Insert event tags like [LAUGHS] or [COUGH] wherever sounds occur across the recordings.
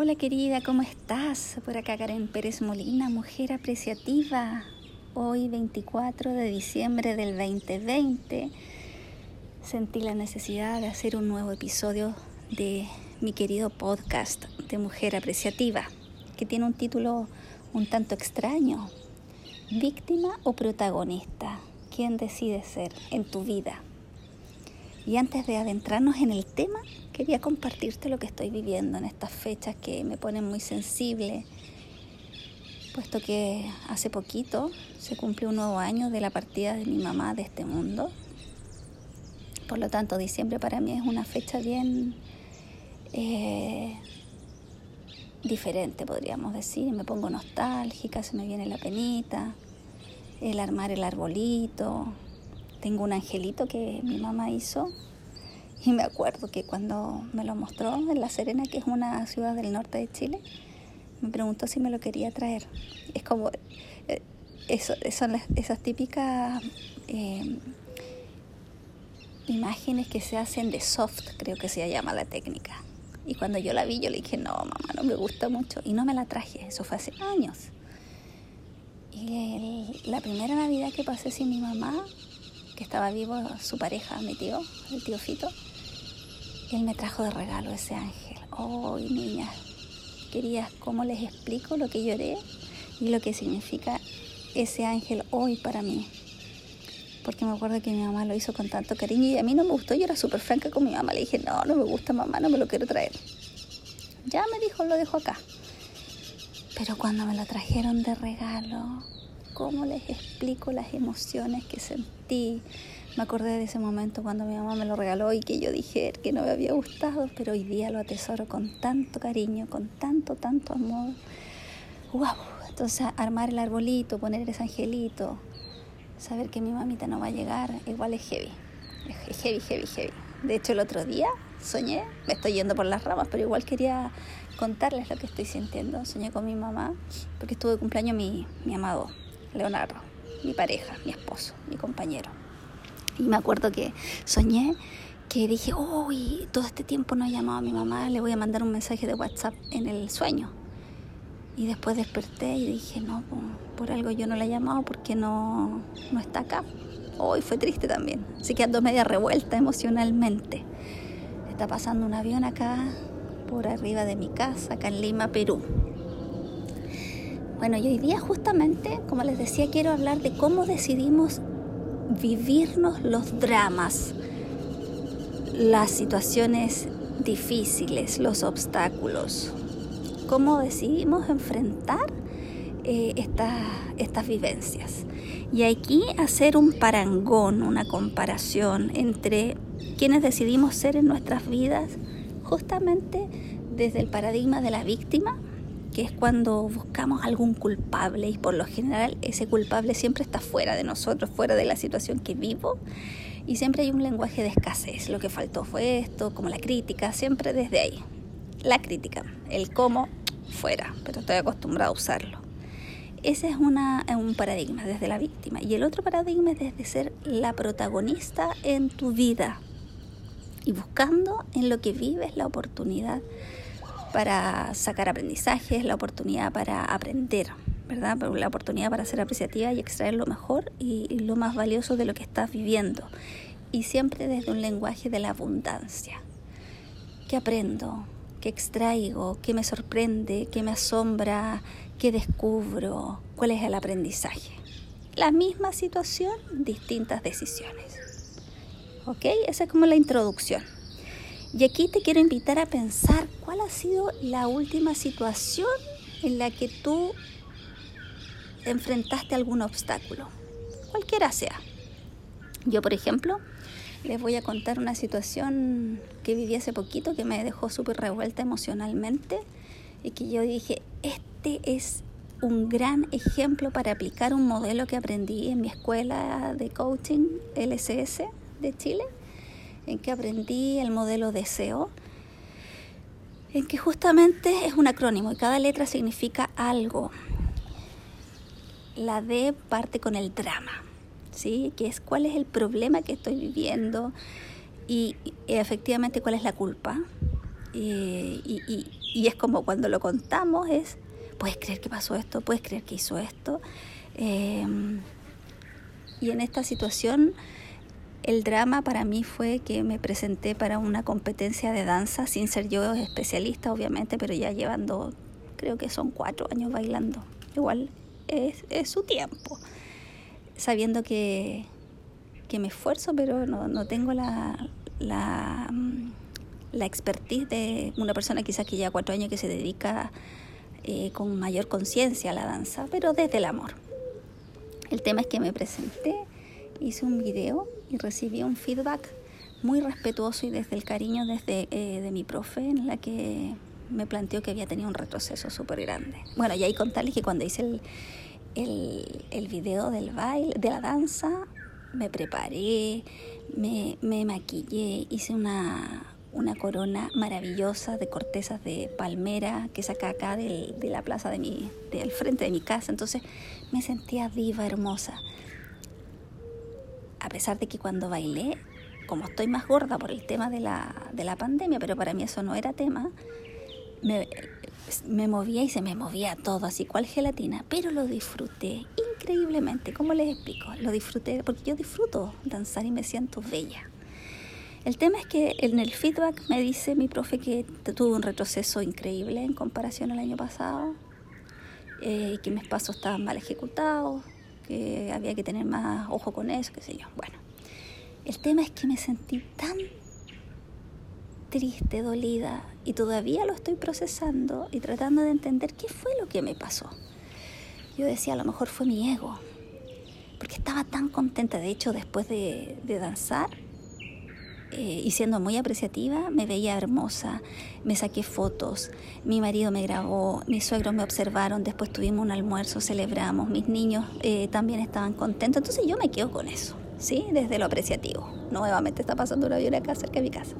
Hola querida, ¿cómo estás? Por acá Karen Pérez Molina, mujer apreciativa. Hoy 24 de diciembre del 2020 sentí la necesidad de hacer un nuevo episodio de mi querido podcast de Mujer Apreciativa, que tiene un título un tanto extraño. ¿Víctima o protagonista? ¿Quién decide ser en tu vida? Y antes de adentrarnos en el tema, quería compartirte lo que estoy viviendo en estas fechas que me ponen muy sensible, puesto que hace poquito se cumplió un nuevo año de la partida de mi mamá de este mundo. Por lo tanto, diciembre para mí es una fecha bien eh, diferente, podríamos decir. Me pongo nostálgica, se me viene la penita, el armar el arbolito, tengo un angelito que mi mamá hizo y me acuerdo que cuando me lo mostró en La Serena, que es una ciudad del norte de Chile, me preguntó si me lo quería traer. Es como, eh, eso, son esas típicas eh, imágenes que se hacen de soft, creo que se llama la técnica. Y cuando yo la vi, yo le dije, no, mamá, no me gusta mucho. Y no me la traje, eso fue hace años. Y la primera Navidad que pasé sin mi mamá, que estaba vivo su pareja, mi tío, el tío Fito, él me trajo de regalo ese ángel. ¡Oh, niña! Querías, ¿cómo les explico lo que lloré y lo que significa ese ángel hoy para mí? Porque me acuerdo que mi mamá lo hizo con tanto cariño y a mí no me gustó. Yo era súper franca con mi mamá. Le dije, no, no me gusta mamá, no me lo quiero traer. Ya me dijo, lo dejo acá. Pero cuando me lo trajeron de regalo, ¿cómo les explico las emociones que sentí? Me acordé de ese momento cuando mi mamá me lo regaló y que yo dije que no me había gustado, pero hoy día lo atesoro con tanto cariño, con tanto, tanto amor. ¡Wow! Entonces, armar el arbolito, poner ese angelito, saber que mi mamita no va a llegar, igual es heavy. Es heavy, heavy, heavy. De hecho, el otro día soñé, me estoy yendo por las ramas, pero igual quería contarles lo que estoy sintiendo. Soñé con mi mamá, porque estuvo de cumpleaños mi, mi amado Leonardo, mi pareja, mi esposo, mi compañero. Y me acuerdo que soñé que dije, uy, todo este tiempo no he llamado a mi mamá, le voy a mandar un mensaje de WhatsApp en el sueño. Y después desperté y dije, no, por, algo yo no la he llamado porque no, no está acá. Hoy fue triste también. Así que ando media revuelta emocionalmente. Está pasando un avión acá por arriba de mi casa, acá en Lima, Perú. Bueno, y hoy día justamente, como les decía, quiero hablar de cómo decidimos vivirnos los dramas, las situaciones difíciles, los obstáculos, cómo decidimos enfrentar eh, estas vivencias. Y aquí hacer un parangón, una comparación entre quienes decidimos ser en nuestras vidas, justamente desde el paradigma de la víctima que es cuando buscamos algún culpable y por lo general ese culpable siempre está fuera de nosotros, fuera de la situación que vivo y siempre hay un lenguaje de escasez, lo que faltó fue esto, como la crítica, siempre desde ahí. La crítica, el cómo fuera, pero estoy acostumbrado a usarlo. Ese es una, un paradigma desde la víctima y el otro paradigma es desde ser la protagonista en tu vida y buscando en lo que vives la oportunidad para sacar aprendizajes, la oportunidad para aprender, ¿verdad? La oportunidad para ser apreciativa y extraer lo mejor y, lo más valioso de lo que estás viviendo. Y siempre desde un lenguaje de la abundancia. ¿Qué aprendo? ¿Qué extraigo? ¿Qué me sorprende? ¿Qué me asombra? ¿Qué descubro? ¿Cuál es el aprendizaje? La misma situación, distintas decisiones. ¿Ok? Esa es como la introducción. Y aquí te quiero invitar a pensar cuál ha sido la última situación en la que tú enfrentaste algún obstáculo, cualquiera sea. Yo, por ejemplo, les voy a contar una situación que viví hace poquito que me dejó súper revuelta emocionalmente y que yo dije, este es un gran ejemplo para aplicar un modelo que aprendí en mi escuela de coaching LCS de Chile en que aprendí el modelo de SEO, en que justamente es un acrónimo y cada letra significa algo. La D parte con el drama, ¿sí? que es cuál es el problema que estoy viviendo y, efectivamente cuál es la culpa. Y, Y es como cuando lo contamos, es, puedes creer que pasó esto, puedes creer que hizo esto. Em, y en esta situación, el drama para mí fue que me presenté para una competencia de danza, sin ser yo especialista, obviamente, pero ya llevando, creo que son cuatro años bailando. Igual es, su tiempo. Sabiendo que, me esfuerzo, pero no, no tengo la, la, la expertise de una persona quizás que ya cuatro años que se dedica eh, con mayor conciencia a la danza, pero desde el amor. El tema es que me presenté, hice un video y recibí un feedback muy respetuoso y desde el cariño desde eh, de mi profe en la que me planteó que había tenido un retroceso súper grande. Bueno, y ahí contarles que cuando hice el, el, el, video del baile, de la danza, me preparé, me, me maquillé, hice una, una corona maravillosa de cortezas de palmera que saca acá del, de la plaza de mi, del frente de mi casa. Entonces me sentía viva, hermosa. A pesar de que cuando bailé, como estoy más gorda por el tema de la, de la pandemia, pero para mí eso no era tema, me, me movía y se me movía todo, así cual gelatina, pero lo disfruté increíblemente. ¿Cómo les explico? Lo disfruté porque yo disfruto danzar y me siento bella. El tema es que en el feedback me dice mi profe que tuvo un retroceso increíble en comparación al año pasado, eh, que mis pasos estaban mal ejecutados, que había que tener más ojo con eso, qué sé yo. Bueno, el tema es que me sentí tan triste, dolida, y todavía lo estoy procesando y tratando de entender qué fue lo que me pasó. Yo decía, a lo mejor fue mi ego, porque estaba tan contenta, de hecho, después de, de danzar, eh, y siendo muy apreciativa, me veía hermosa, me saqué fotos, mi marido me grabó, mis suegros me observaron, después tuvimos un almuerzo, celebramos, mis niños eh, también estaban contentos, entonces yo me quedo con eso, ¿sí? Desde lo apreciativo. Nuevamente está pasando una avión acá cerca de mi casa.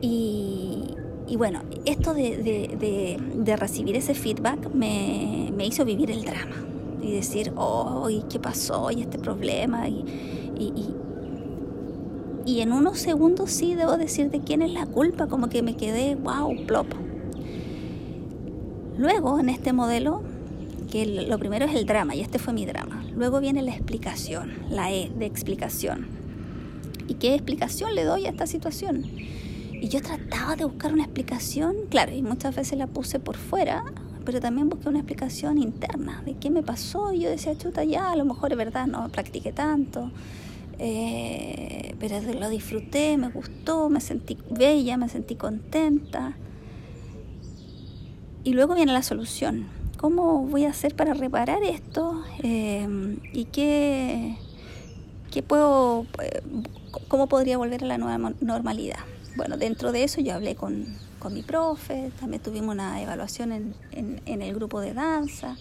Y, y bueno, esto de, de, de, recibir ese feedback me, me, hizo vivir el drama y decir, oh, ¿qué pasó? Y este problema. y, y y en unos segundos sí debo decir de quién es la culpa, como que me quedé, wow, plop. Luego, en este modelo, que lo primero es el drama, y este fue mi drama. Luego viene la explicación, la E de explicación. ¿Y qué explicación le doy a esta situación? Y yo trataba de buscar una explicación, claro, y muchas veces la puse por fuera, pero también busqué una explicación interna de qué me pasó. Y yo decía, chuta, ya, a lo mejor es verdad, no practiqué tanto. Eh, pero lo disfruté, me gustó, me sentí bella, me sentí contenta. Y luego viene la solución. ¿Cómo voy a hacer para reparar esto? Eh, ¿Y qué, qué puedo, eh, cómo podría volver a la nueva normalidad? Bueno, dentro de eso yo hablé con, con mi profe, también tuvimos una evaluación en, en el grupo de danza.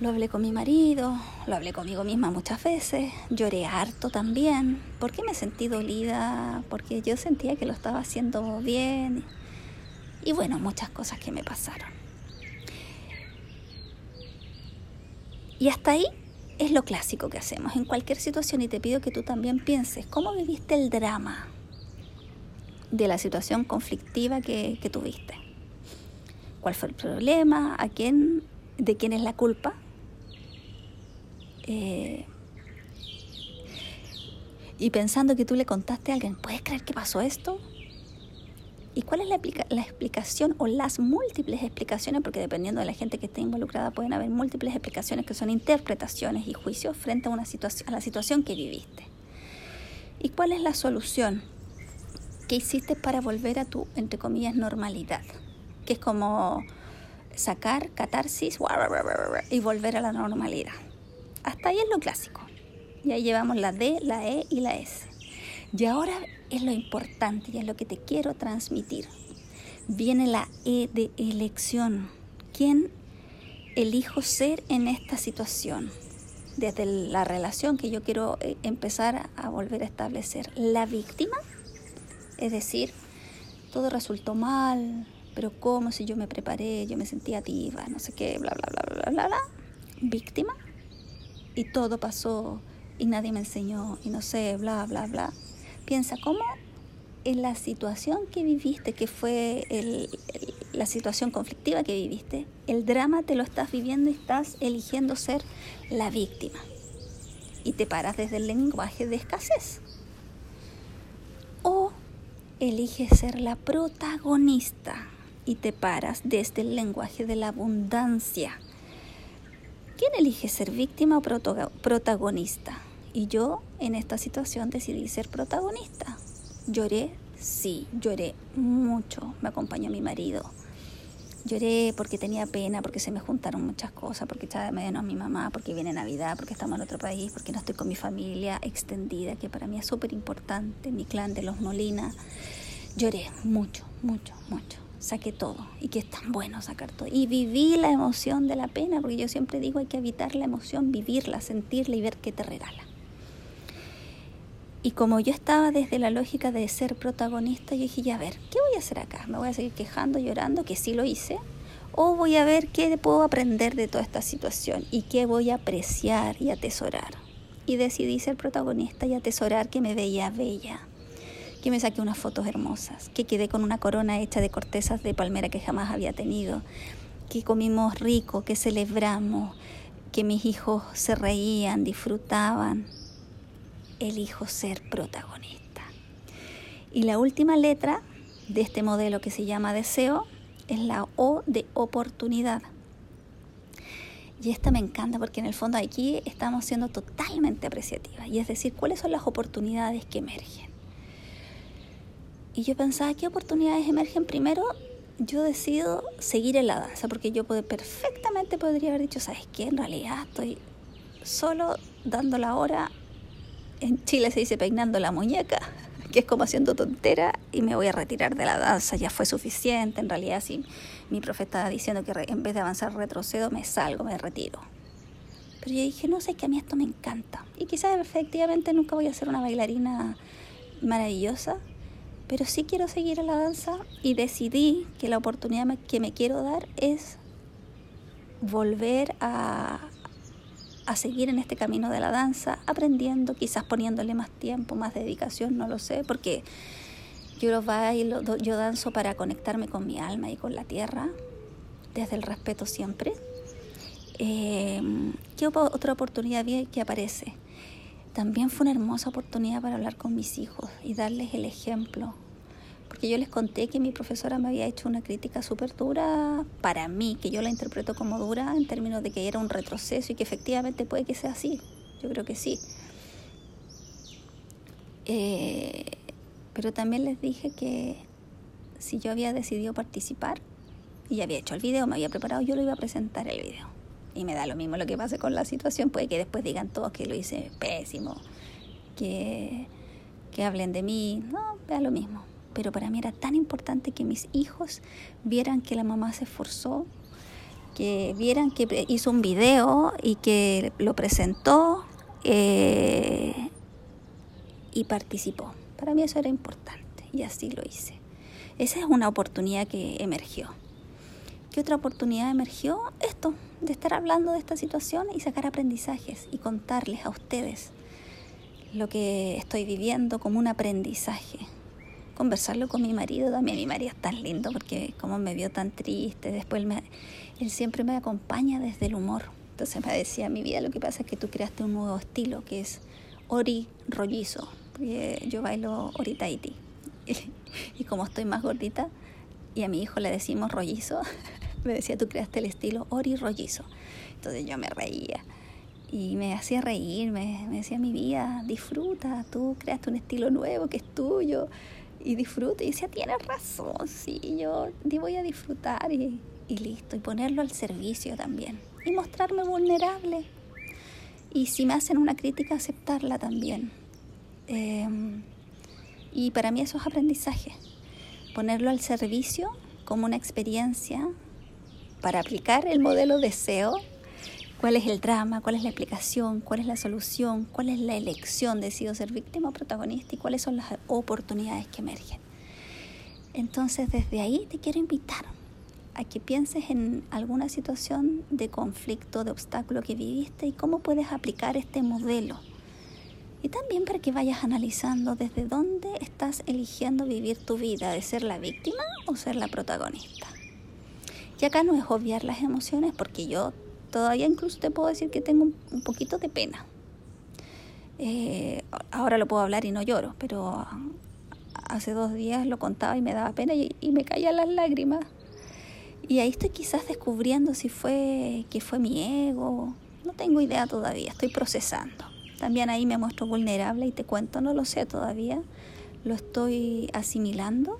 Lo hablé con mi marido, lo hablé conmigo misma muchas veces, lloré harto también, porque me sentí dolida, porque yo sentía que lo estaba haciendo bien y bueno, muchas cosas que me pasaron. Y hasta ahí es lo clásico que hacemos en cualquier situación y te pido que tú también pienses cómo viviste el drama de la situación conflictiva que, que tuviste. ¿Cuál fue el problema? ¿A quién? ¿De quién es la culpa? Eh, y pensando que tú le contaste a alguien, ¿puedes creer que pasó esto? ¿Y cuál es la, la, explicación o las múltiples explicaciones? Porque dependiendo de la gente que esté involucrada pueden haber múltiples explicaciones que son interpretaciones y juicios frente a, una a la situación que viviste. ¿Y cuál es la solución que hiciste para volver a tu, entre comillas, normalidad? Que es como sacar catarsis y volver a la normalidad. Hasta ahí es lo clásico. Y ahí llevamos la D, la E y la S. Y ahora es lo importante y es lo que te quiero transmitir. Viene la E de elección. ¿Quién elijo ser en esta situación? Desde la relación que yo quiero eh, empezar a volver a establecer. La víctima, es decir, todo resultó mal, pero ¿cómo si yo me preparé, yo me sentía diva, no sé qué, bla, bla, bla, bla, bla, bla? Víctima y todo pasó y nadie me enseñó y no sé, bla, bla, bla. Piensa, ¿cómo en la situación que viviste, que fue la situación conflictiva que viviste, el drama te lo estás viviendo y estás eligiendo ser la víctima. Y te paras desde el lenguaje de escasez. O eliges ser la protagonista y te paras desde el lenguaje de la abundancia. ¿Quién elige ser víctima o protagonista? Y yo en esta situación decidí ser protagonista. Lloré, sí, lloré mucho. Me acompañó mi marido. Lloré porque tenía pena, porque se me juntaron muchas cosas, porque estaba de menos mi mamá, porque viene Navidad, porque estamos en otro país, porque no estoy con mi familia extendida, que para mí es súper importante, mi clan de los Molina. Lloré mucho, mucho, mucho. Saqué todo y que es tan bueno sacar todo. Y viví la emoción de la pena, porque yo siempre digo hay que evitar la emoción, vivirla, sentirla y ver qué te regala. Y como yo estaba desde la lógica de ser protagonista, yo dije, ya a ver, ¿qué voy a hacer acá? ¿Me voy a seguir quejando, llorando, que sí lo hice? ¿O voy a ver qué puedo aprender de toda esta situación y qué voy a apreciar y atesorar? Y decidí ser protagonista y atesorar que me veía bella, que me saqué unas fotos hermosas, que quedé con una corona hecha de cortezas de palmera que jamás había tenido, que comimos rico, que celebramos, que mis hijos se reían, disfrutaban, elijo ser protagonista. Y la última letra de este modelo que se llama deseo es la O de oportunidad. Y esta me encanta porque en el fondo aquí estamos siendo totalmente apreciativas. Y es decir, ¿cuáles son las oportunidades que emergen? Y yo pensaba, ¿qué oportunidades emergen? Primero, yo decido seguir en la danza porque yo perfectamente podría haber dicho, ¿sabes qué? En realidad estoy solo dando la hora en Chile se dice peinando la muñeca, [LAUGHS] que es como haciendo tontera y me voy a retirar de la danza, ya fue suficiente. En realidad, si mi profe estaba diciendo que en vez de avanzar retrocedo, me salgo, me retiro. Pero yo dije, no sé, que a mí esto me encanta. Y quizás efectivamente nunca voy a ser una bailarina maravillosa, pero sí quiero seguir en la danza y decidí que la oportunidad que me quiero dar es volver a, a seguir en este camino de la danza, aprendiendo, quizás poniéndole más tiempo, más dedicación, no lo sé, porque yo lo bailo, yo danzo para conectarme con mi alma y con la tierra, desde el respeto siempre. Eh, ¿Qué otra oportunidad que aparece? También fue una hermosa oportunidad para hablar con mis hijos y darles el ejemplo porque yo les conté que mi profesora me había hecho una crítica súper dura para mí, que yo la interpreto como dura en términos de que era un retroceso y que efectivamente puede que sea así. Yo creo que sí. Eh, pero también les dije que si yo había decidido participar y había hecho el video, me había preparado, yo lo iba a presentar el video. Y me da lo mismo lo que pase con la situación, puede que después digan todos que lo hice pésimo, que, que hablen de mí, no, da lo mismo pero para mí era tan importante que mis hijos vieran que la mamá se esforzó, que vieran que hizo un video y que lo presentó eh, y participó. Para mí eso era importante y así lo hice. Esa es una oportunidad que emergió. ¿Qué otra oportunidad emergió? Esto, de estar hablando de esta situación y sacar aprendizajes y contarles a ustedes lo que estoy viviendo como un aprendizaje conversarlo con mi marido también. Mi marido es tan lindo porque como me vio tan triste, después él, siempre me acompaña desde el humor. Entonces me decía, mi vida lo que pasa es que tú creaste un nuevo estilo que es ori rollizo. Yo bailo ori Tahiti. [LAUGHS] Y, como estoy más gordita y a mi hijo le decimos rollizo, [LAUGHS] me decía, tú creaste el estilo ori rollizo. Entonces yo me reía y me hacía reír, me, me, decía mi vida, disfruta, tú creaste un estilo nuevo que es tuyo y disfrute. Y decía, tienes razón, sí, yo voy a disfrutar y, listo. Y ponerlo al servicio también. Y mostrarme vulnerable. Y si me hacen una crítica, aceptarla también. Em, y para mí eso es aprendizaje. Ponerlo al servicio como una experiencia para aplicar el modelo deseo cuál es el drama, cuál es la explicación, cuál es la solución, cuál es la elección, decido ser víctima o protagonista y cuáles son las oportunidades que emergen. Entonces desde ahí te quiero invitar a que pienses en alguna situación de conflicto, de obstáculo que viviste y cómo puedes aplicar este modelo Y también para que vayas analizando desde dónde estás eligiendo vivir tu vida, de ser la víctima o ser la protagonista. Y acá no es obviar las emociones porque yo todavía incluso te puedo decir que tengo un poquito de pena. Eh, ahora lo puedo hablar y no lloro, pero hace dos días lo contaba y me daba pena y, y me caían las lágrimas. Y ahí estoy quizás descubriendo si fue que fue mi ego. No tengo idea todavía, estoy procesando. También ahí me muestro vulnerable y te cuento, no lo sé todavía, lo estoy asimilando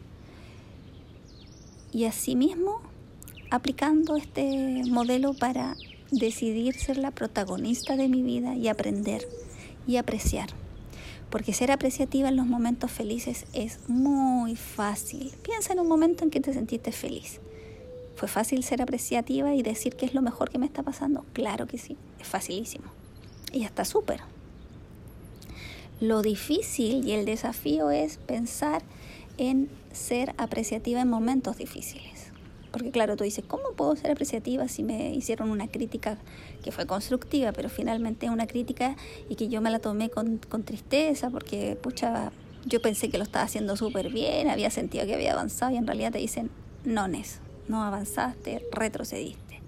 y asimismo aplicando este modelo para decidir ser la protagonista de mi vida y aprender y apreciar. Porque ser apreciativa en los momentos felices es muy fácil. Piensa en un momento en que te sentiste feliz. ¿Fue fácil ser apreciativa y decir que es lo mejor que me está pasando? Claro que sí, es facilísimo. Y está súper. Lo difícil y el desafío es pensar en ser apreciativa en momentos difíciles. Porque claro, tú dices, ¿cómo puedo ser apreciativa si me hicieron una crítica que fue constructiva, pero finalmente una crítica y que yo me la tomé con, con tristeza porque, pucha, yo pensé que lo estaba haciendo súper bien, había sentido que había avanzado y en realidad te dicen, no, Nes, no avanzaste, retrocediste.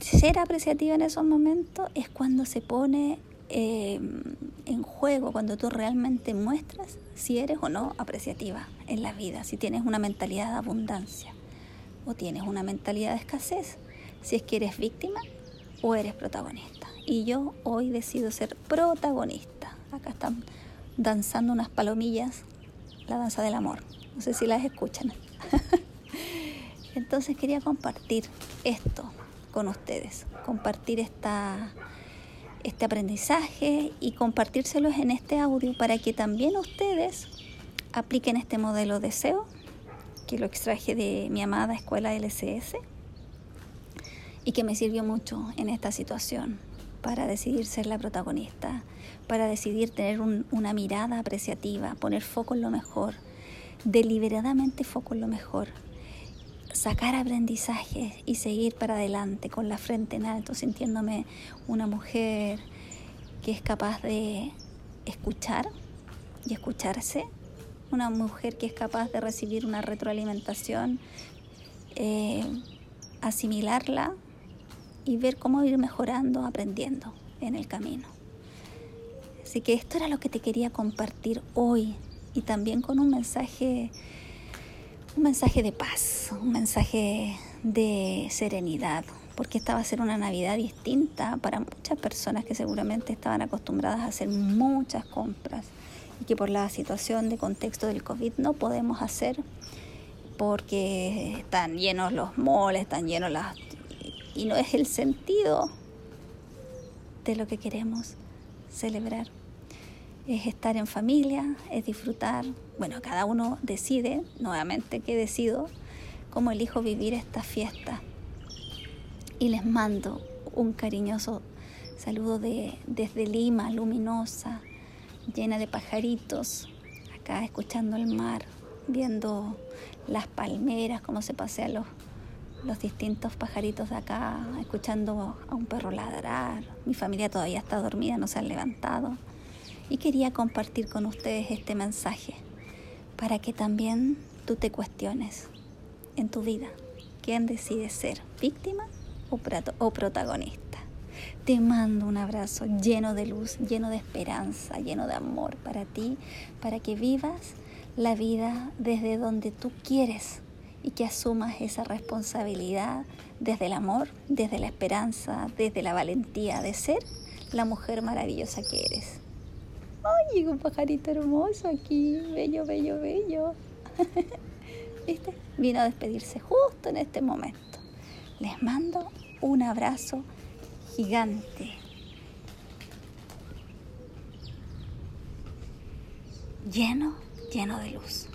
Ser apreciativa en esos momentos es cuando se pone Em, en juego cuando tú realmente muestras si eres o no apreciativa en la vida, si tienes una mentalidad de abundancia o tienes una mentalidad de escasez, si es que eres víctima o eres protagonista. Y yo hoy decido ser protagonista. Acá están danzando unas palomillas, la danza del amor. No sé si las escuchan. [LAUGHS] Entonces quería compartir esto con ustedes, compartir esta este aprendizaje y compartírselos en este audio para que también ustedes apliquen este modelo de SEO, que lo extraje de mi amada escuela LCS y que me sirvió mucho en esta situación para decidir ser la protagonista, para decidir tener una mirada apreciativa, poner foco en lo mejor, deliberadamente foco en lo mejor sacar aprendizajes y seguir para adelante con la frente en alto, sintiéndome una mujer que es capaz de escuchar y escucharse, una mujer que es capaz de recibir una retroalimentación, eh, asimilarla y ver cómo ir mejorando, aprendiendo en el camino. Así que esto era lo que te quería compartir hoy y también con un mensaje un mensaje de paz, un mensaje de serenidad, porque esta va a ser una Navidad distinta para muchas personas que seguramente estaban acostumbradas a hacer muchas compras y que por la situación de contexto del COVID no podemos hacer porque están llenos los moles, están llenos las... y no es el sentido de lo que queremos celebrar es estar en familia, es disfrutar. Bueno, cada uno decide, nuevamente que decido, cómo elijo vivir esta fiesta. Y les mando un cariñoso saludo de, desde Lima, luminosa, llena de pajaritos, acá escuchando el mar, viendo las palmeras, cómo se pasean los, los distintos pajaritos de acá, escuchando a un perro ladrar. Mi familia todavía está dormida, no se han levantado y quería compartir con ustedes este mensaje para que también tú te cuestiones en tu vida quién decide ser víctima o, o protagonista. Te mando un abrazo lleno de luz, lleno de esperanza, lleno de amor para ti, para que vivas la vida desde donde tú quieres y que asumas esa responsabilidad desde el amor, desde la esperanza, desde la valentía de ser la mujer maravillosa que eres. ¡Ay, un pajarito hermoso aquí! Bello, bello, bello. ¿Viste? [LAUGHS] Vino a despedirse justo en este momento. Les mando un abrazo gigante. Lleno, lleno de luz.